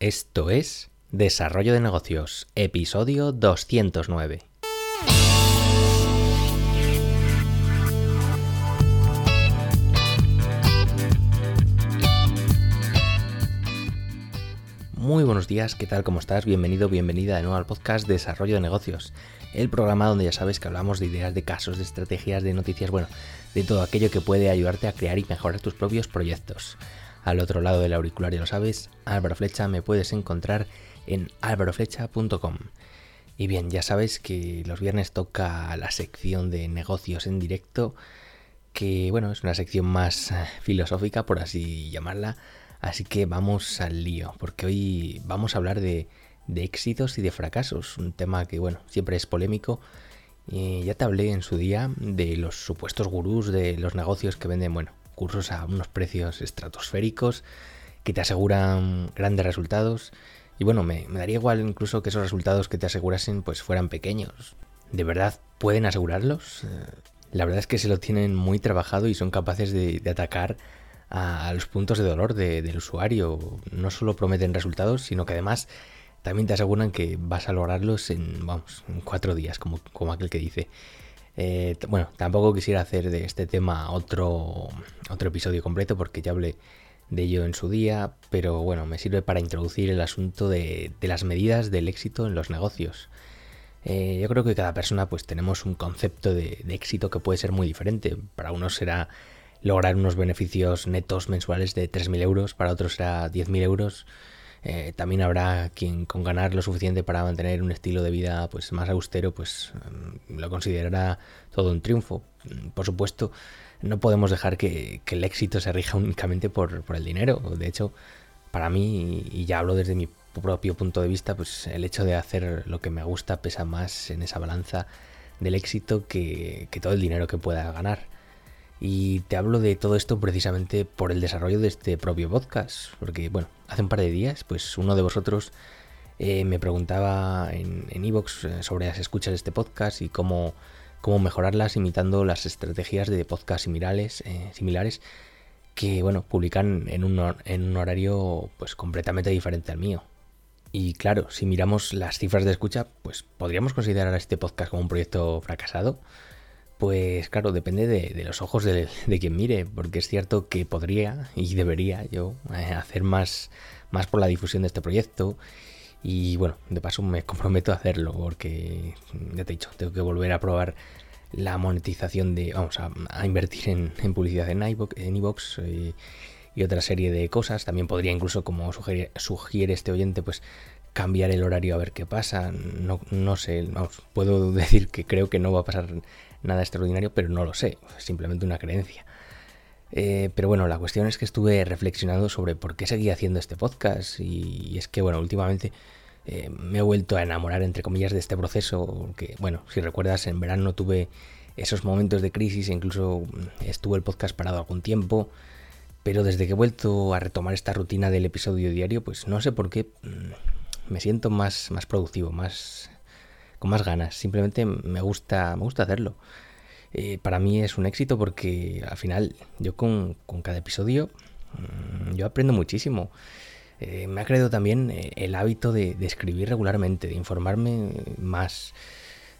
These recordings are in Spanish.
Esto es Desarrollo de Negocios, episodio 209. Muy buenos días, ¿qué tal? ¿Cómo estás? Bienvenido, bienvenida de nuevo al podcast Desarrollo de Negocios, el programa donde ya sabes que hablamos de ideas, de casos, de estrategias, de noticias, bueno, de todo aquello que puede ayudarte a crear y mejorar tus propios proyectos. Al otro lado del auricular, ya lo sabes, Álvaro Flecha me puedes encontrar en álvaroflecha.com. Y bien, ya sabes que los viernes toca la sección de negocios en directo, que bueno, es una sección más eh, filosófica, por así llamarla. Así que vamos al lío, porque hoy vamos a hablar de, éxitos y de fracasos, un tema que bueno, siempre es polémico. Ya te hablé en su día de los supuestos gurús de los negocios que venden, bueno, cursos a unos precios estratosféricos que te aseguran grandes resultados. Y bueno, me, daría igual incluso que esos resultados que te asegurasen pues fueran pequeños. ¿De verdad pueden asegurarlos? Eh, la verdad es que se lo tienen muy trabajado y son capaces de, atacar a, los puntos de dolor del usuario. No solo prometen resultados, sino que además también te aseguran que vas a lograrlos en, vamos, en cuatro días, como, como aquel que dice. Eh, bueno, tampoco quisiera hacer de este tema otro, otro episodio completo porque ya hablé de ello en su día, pero bueno, me sirve para introducir el asunto de, las medidas del éxito en los negocios. Eh, yo creo que cada persona pues tenemos un concepto de, de, éxito que puede ser muy diferente. Para unos será lograr unos beneficios netos mensuales de 3.000 euros, para otros será 10.000 euros. Eh, también habrá quien con ganar lo suficiente para mantener un estilo de vida pues más austero, pues mm, lo considerará todo un triunfo. Mm, por supuesto, no podemos dejar que, el éxito se rija únicamente por, el dinero. De hecho, para mí, y ya hablo desde mi propio punto de vista, pues el hecho de hacer lo que me gusta pesa más en esa balanza del éxito que todo el dinero que pueda ganar. Y te hablo de todo esto precisamente por el desarrollo de este propio podcast. Porque, bueno, hace un par de días, pues uno de vosotros eh, me preguntaba en Evox eh, sobre las escuchas de este podcast y cómo, cómo mejorarlas imitando las estrategias de podcast similares, eh, similares que, bueno, publican en un, en un horario pues completamente diferente al mío. Y claro, si miramos las cifras de escucha, pues podríamos considerar a este podcast como un proyecto fracasado. Pues claro, depende de, los ojos de, quien mire, porque es cierto que podría y debería yo eh, hacer más, más por la difusión de este proyecto. Y bueno, de paso me comprometo a hacerlo, porque ya te he dicho, tengo que volver a probar la monetización de, vamos, a, invertir en, publicidad en iVoox, en eh, y otra serie de cosas. También podría incluso, como sugiere, este oyente, pues cambiar el horario a ver qué pasa. No, no sé, puedo decir que creo que no va a pasar nada extraordinario, pero no lo sé, simplemente una creencia. Eh, pero bueno, la cuestión es que estuve reflexionando sobre por qué seguía haciendo este podcast y, es que, bueno, últimamente eh, me he vuelto a enamorar, entre comillas, de este proceso, que, bueno, si recuerdas, en verano tuve esos momentos de crisis e incluso mm, estuvo el podcast parado algún tiempo, pero desde que he vuelto a retomar esta rutina del episodio diario, pues no sé por qué mm, me siento más, más productivo, más con más ganas. Simplemente me gusta, me gusta hacerlo. Eh, para mí es un éxito porque al final yo con, cada episodio mm, yo aprendo muchísimo. Eh, me ha creado también eh, el hábito de, escribir regularmente, de informarme más.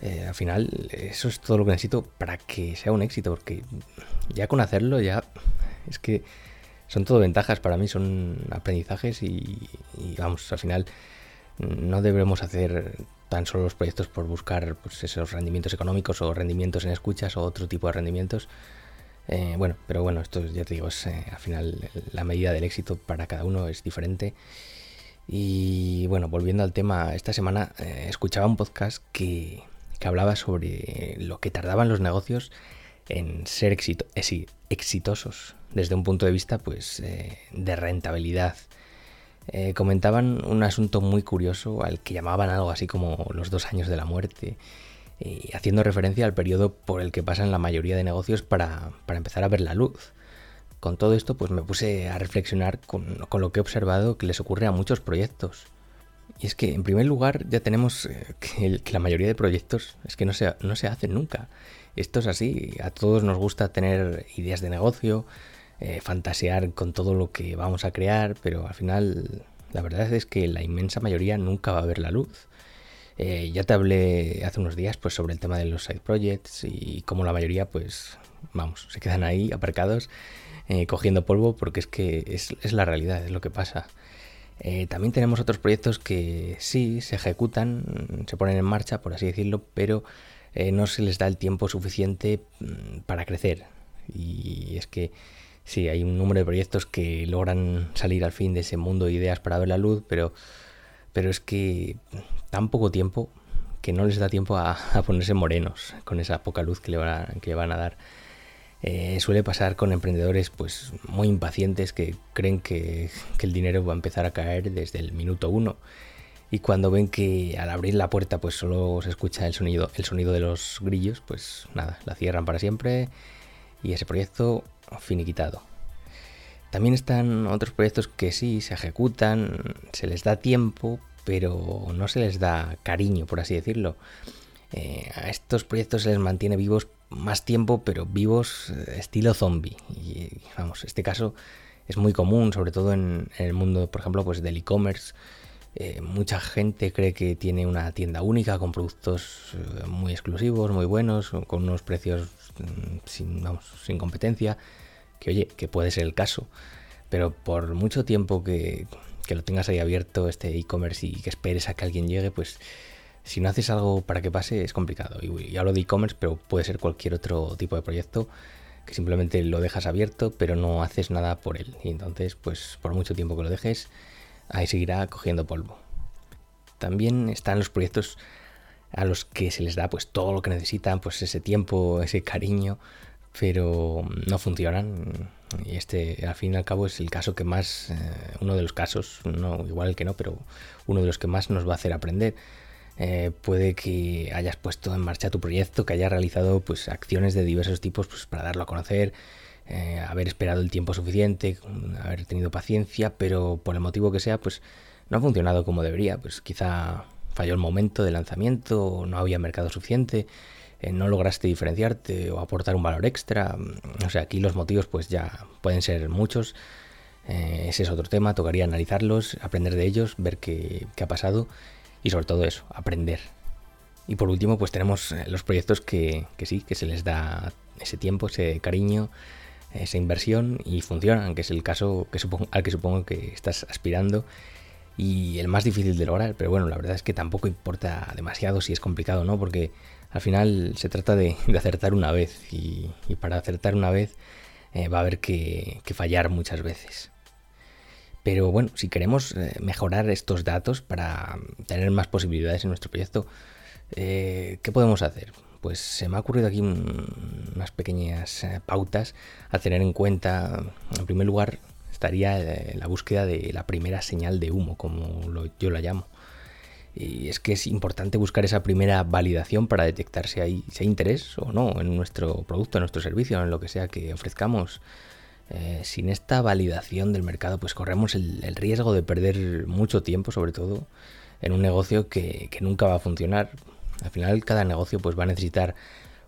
al final eso es todo lo que necesito para que sea un éxito, porque ya con hacerlo ya es que son todo ventajas para mí, son aprendizajes y vamos, al final no debemos hacer tan solo los proyectos por buscar pues, esos rendimientos económicos o rendimientos en escuchas o otro tipo de rendimientos. Eh, bueno, pero bueno, esto ya te digo, es, eh, al final la medida del éxito para cada uno es diferente. Y bueno, volviendo al tema, esta semana eh, escuchaba un podcast que, que, hablaba sobre lo que tardaban los negocios en ser exitosos desde un punto de vista pues de rentabilidad eh, comentaban un asunto muy curioso al que llamaban algo así como los dos años de la muerte, y haciendo referencia al periodo por el que pasan la mayoría de negocios para, empezar a ver la luz. Con todo esto, pues me puse a reflexionar con, lo que he observado que les ocurre a muchos proyectos. Y es que, en primer lugar, ya tenemos eh, que, la mayoría de proyectos es que no se, no se hacen nunca. Esto es así, a todos nos gusta tener ideas de negocio, eh, fantasear con todo lo que vamos a crear, pero al final la verdad es que la inmensa mayoría nunca va a ver la luz. Eh, ya te hablé hace unos días pues, sobre el tema de los side projects y cómo la mayoría, pues, vamos, se quedan ahí aparcados eh, cogiendo polvo porque es que es, la realidad, es lo que pasa. Eh, también tenemos otros proyectos que sí se ejecutan, se ponen en marcha, por así decirlo, pero no se les da el tiempo suficiente mm, para crecer. Y es que sí, hay un número de proyectos que logran salir al fin de ese mundo de ideas para ver la luz, pero, pero es que tan poco tiempo que no les da tiempo a, ponerse morenos con esa poca luz que le van a, que van a dar. Eh, suele pasar con emprendedores pues muy impacientes que creen que, que, el dinero va a empezar a caer desde el minuto uno y cuando ven que al abrir la puerta pues solo se escucha el sonido, el sonido de los grillos, pues nada, la cierran para siempre y ese proyecto finiquitado. También están otros proyectos que sí se ejecutan, se les da tiempo, pero no se les da cariño, por así decirlo. Eh, a estos proyectos se les mantiene vivos más tiempo, pero vivos eh, estilo zombie. Y vamos, este caso es muy común, sobre todo en, el mundo, por ejemplo, pues del e-commerce. Eh, mucha gente cree que tiene una tienda única con productos muy exclusivos, muy buenos, con unos precios mm, sin, sin competencia que oye, que puede ser el caso, pero por mucho tiempo que, lo tengas ahí abierto este e-commerce y que esperes a que alguien llegue, pues si no haces algo para que pase es complicado. Y, hablo de e-commerce, pero puede ser cualquier otro tipo de proyecto que simplemente lo dejas abierto, pero no haces nada por él. Y entonces, pues por mucho tiempo que lo dejes, ahí seguirá cogiendo polvo. También están los proyectos a los que se les da pues todo lo que necesitan, pues ese tiempo, ese cariño, pero no funcionan. Y este, al fin y al cabo, es el caso que más, eh, uno de los casos, no igual que no, pero uno de los que más nos va a hacer aprender. Eh, puede que hayas puesto en marcha tu proyecto, que hayas realizado pues, acciones de diversos tipos pues, para darlo a conocer, eh, haber esperado el tiempo suficiente, haber tenido paciencia, pero por el motivo que sea, pues no ha funcionado como debería. Pues quizá falló el momento de lanzamiento, no había mercado suficiente, eh, no lograste diferenciarte o aportar un valor extra. O sea, aquí los motivos pues ya pueden ser muchos. Eh, ese es otro tema, tocaría analizarlos, aprender de ellos, ver qué, ha pasado y sobre todo eso, aprender. Y por último, pues tenemos los proyectos que, sí, que se les da ese tiempo, ese cariño, esa inversión y funcionan, que es el caso que al que supongo que estás aspirando y el más difícil de lograr. Pero bueno, la verdad es que tampoco importa demasiado si es complicado, ¿no? Porque al final se trata de, acertar una vez y, para acertar una vez eh, va a haber que, fallar muchas veces. Pero bueno, si queremos eh, mejorar estos datos para tener más posibilidades en nuestro proyecto, eh, ¿qué podemos hacer? Pues se me ha ocurrido aquí unas pequeñas pautas a tener en cuenta. En primer lugar, estaría la búsqueda de la primera señal de humo, como yo la llamo. Y es que es importante buscar esa primera validación para detectar si hay, interés o no en nuestro producto, en nuestro servicio, en lo que sea que ofrezcamos. Eh, sin esta validación del mercado, pues corremos el, riesgo de perder mucho tiempo, sobre todo en un negocio que, nunca va a funcionar. Al final, cada negocio pues, va a necesitar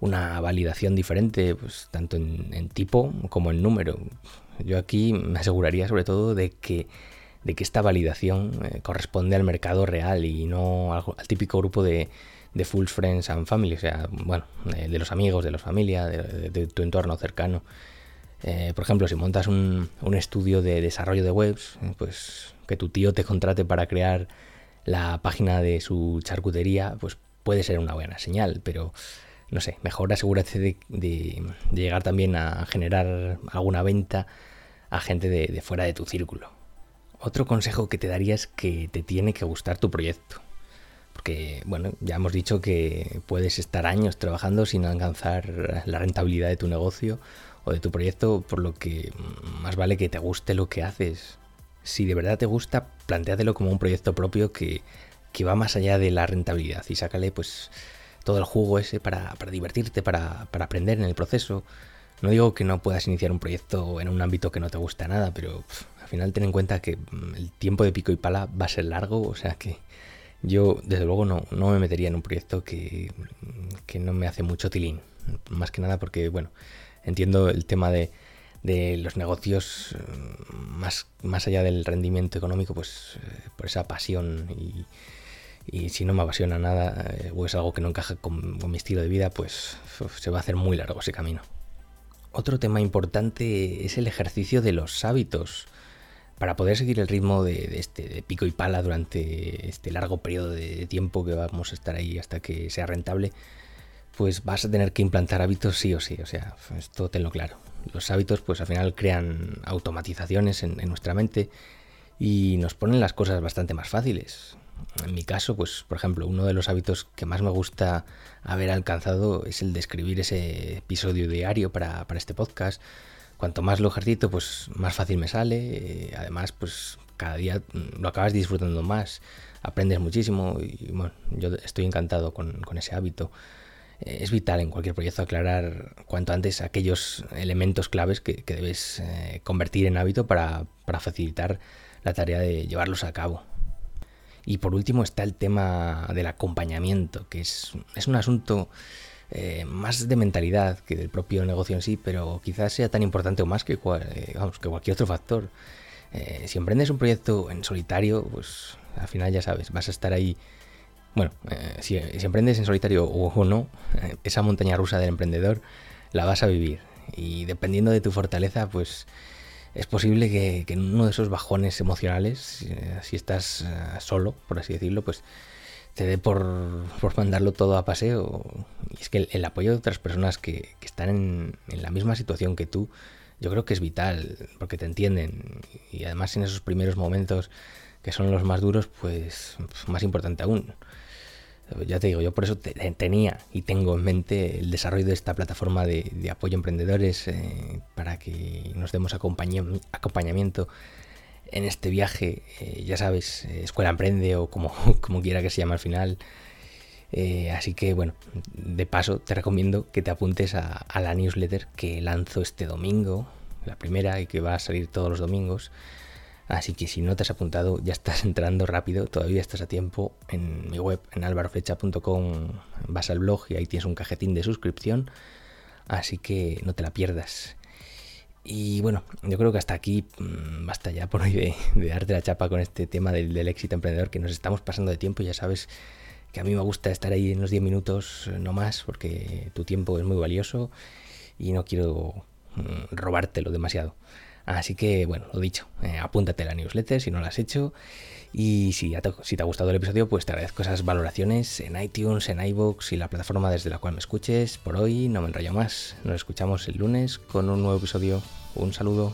una validación diferente, pues, tanto en tipo como en número. Yo aquí me aseguraría sobre todo de que de que esta validación eh, corresponde al mercado real y no al, típico grupo de, de full friends and family, o sea, bueno, de, los amigos, de la familia, de, tu entorno cercano. Eh, por ejemplo, si montas un, un, estudio de desarrollo de webs, pues que tu tío te contrate para crear la página de su charcutería, pues puede ser una buena señal, pero no sé, mejor asegúrate de, de llegar también a generar alguna venta a gente de fuera de tu círculo. Otro consejo que te daría es que te tiene que gustar tu proyecto. Porque, bueno, ya hemos dicho que puedes estar años trabajando sin alcanzar la rentabilidad de tu negocio o de tu proyecto, por lo que más vale que te guste lo que haces. Si de verdad te gusta, planteátelo como un proyecto propio que, va más allá de la rentabilidad y sácale pues todo el jugo ese para, divertirte, para, aprender en el proceso. No digo que no puedas iniciar un proyecto en un ámbito que no te gusta nada, pero final ten en cuenta que mm, el tiempo de pico y pala va a ser largo, o sea que yo desde luego no, no me metería en un proyecto que, que, no me hace mucho tilín. Más que nada porque, bueno, entiendo el tema de, de los negocios mm, más, más allá del rendimiento económico, pues eh, por esa pasión y, si no me apasiona nada eh, o es algo que no encaja con, mi estilo de vida, pues se va a hacer muy largo ese camino. Otro tema importante es el ejercicio de los hábitos. Para poder seguir el ritmo de, este pico y pala durante este largo periodo de tiempo que vamos a estar ahí hasta que sea rentable, pues vas a tener que implantar hábitos sí o sí. O sea, esto tenlo claro. Los hábitos, pues al final crean automatizaciones en, nuestra mente y nos ponen las cosas bastante más fáciles. En mi caso, pues por ejemplo, uno de los hábitos que más me gusta haber alcanzado es el de escribir ese episodio diario para, para este podcast. Cuanto más lo ejercito, pues más fácil me sale. Eh, además, pues cada día lo acabas disfrutando más, aprendes muchísimo y bueno, yo estoy encantado con, con ese hábito es vital en cualquier proyecto aclarar cuanto antes aquellos elementos claves que, debes eh, convertir en hábito para, facilitar la tarea de llevarlos a cabo. Y por último está el tema del acompañamiento, que es, un asunto eh, más de mentalidad que del propio negocio en sí, pero quizás sea tan importante o más que, eh, que cualquier otro factor. si emprendes un proyecto en solitario, pues al final ya sabes, vas a estar ahí bueno, eh, si, emprendes en solitario o, no, eh, esa montaña rusa del emprendedor la vas a vivir. Y dependiendo de tu fortaleza, pues es posible que, en uno de esos bajones emocionales, eh, si estás solo, por así decirlo, pues te dé por, mandarlo todo a paseo. Y es que el, apoyo de otras personas que, están en, en, la misma situación que tú, yo creo que es vital, porque te entienden. Y además en esos primeros momentos que son los más duros, pues más importante aún. Ya te digo, yo por eso tenía y tengo en mente el desarrollo de esta plataforma de, apoyo a emprendedores eh, para que nos demos acompañamiento en este viaje. Eh, ya sabes, eh, Escuela Emprende o como, como quiera que se llame al final. así que bueno, de paso te recomiendo que te apuntes a, a la newsletter que lanzo este domingo, la primera y que va a salir todos los domingos. Así que si no te has apuntado, ya estás entrando rápido, todavía estás a tiempo en mi web, en alvaroflecha.com, vas al blog y ahí tienes un cajetín de suscripción, así que no te la pierdas. Y bueno, yo creo que hasta aquí mm, basta ya por hoy de, darte la chapa con este tema del, éxito emprendedor, que nos estamos pasando de tiempo, ya sabes que a mí me gusta estar ahí en los 10 minutos, eh, no más, porque tu tiempo es muy valioso y no quiero mm, robártelo demasiado. Así que, bueno, lo dicho, eh, apúntate a la newsletter si no la has hecho. Y si, te, si te ha gustado el episodio, pues te agradezco esas valoraciones en iTunes, en iVoox y la plataforma desde la cual me escuches. Por hoy no me enrollo más. Nos escuchamos el lunes con un nuevo episodio. Un saludo.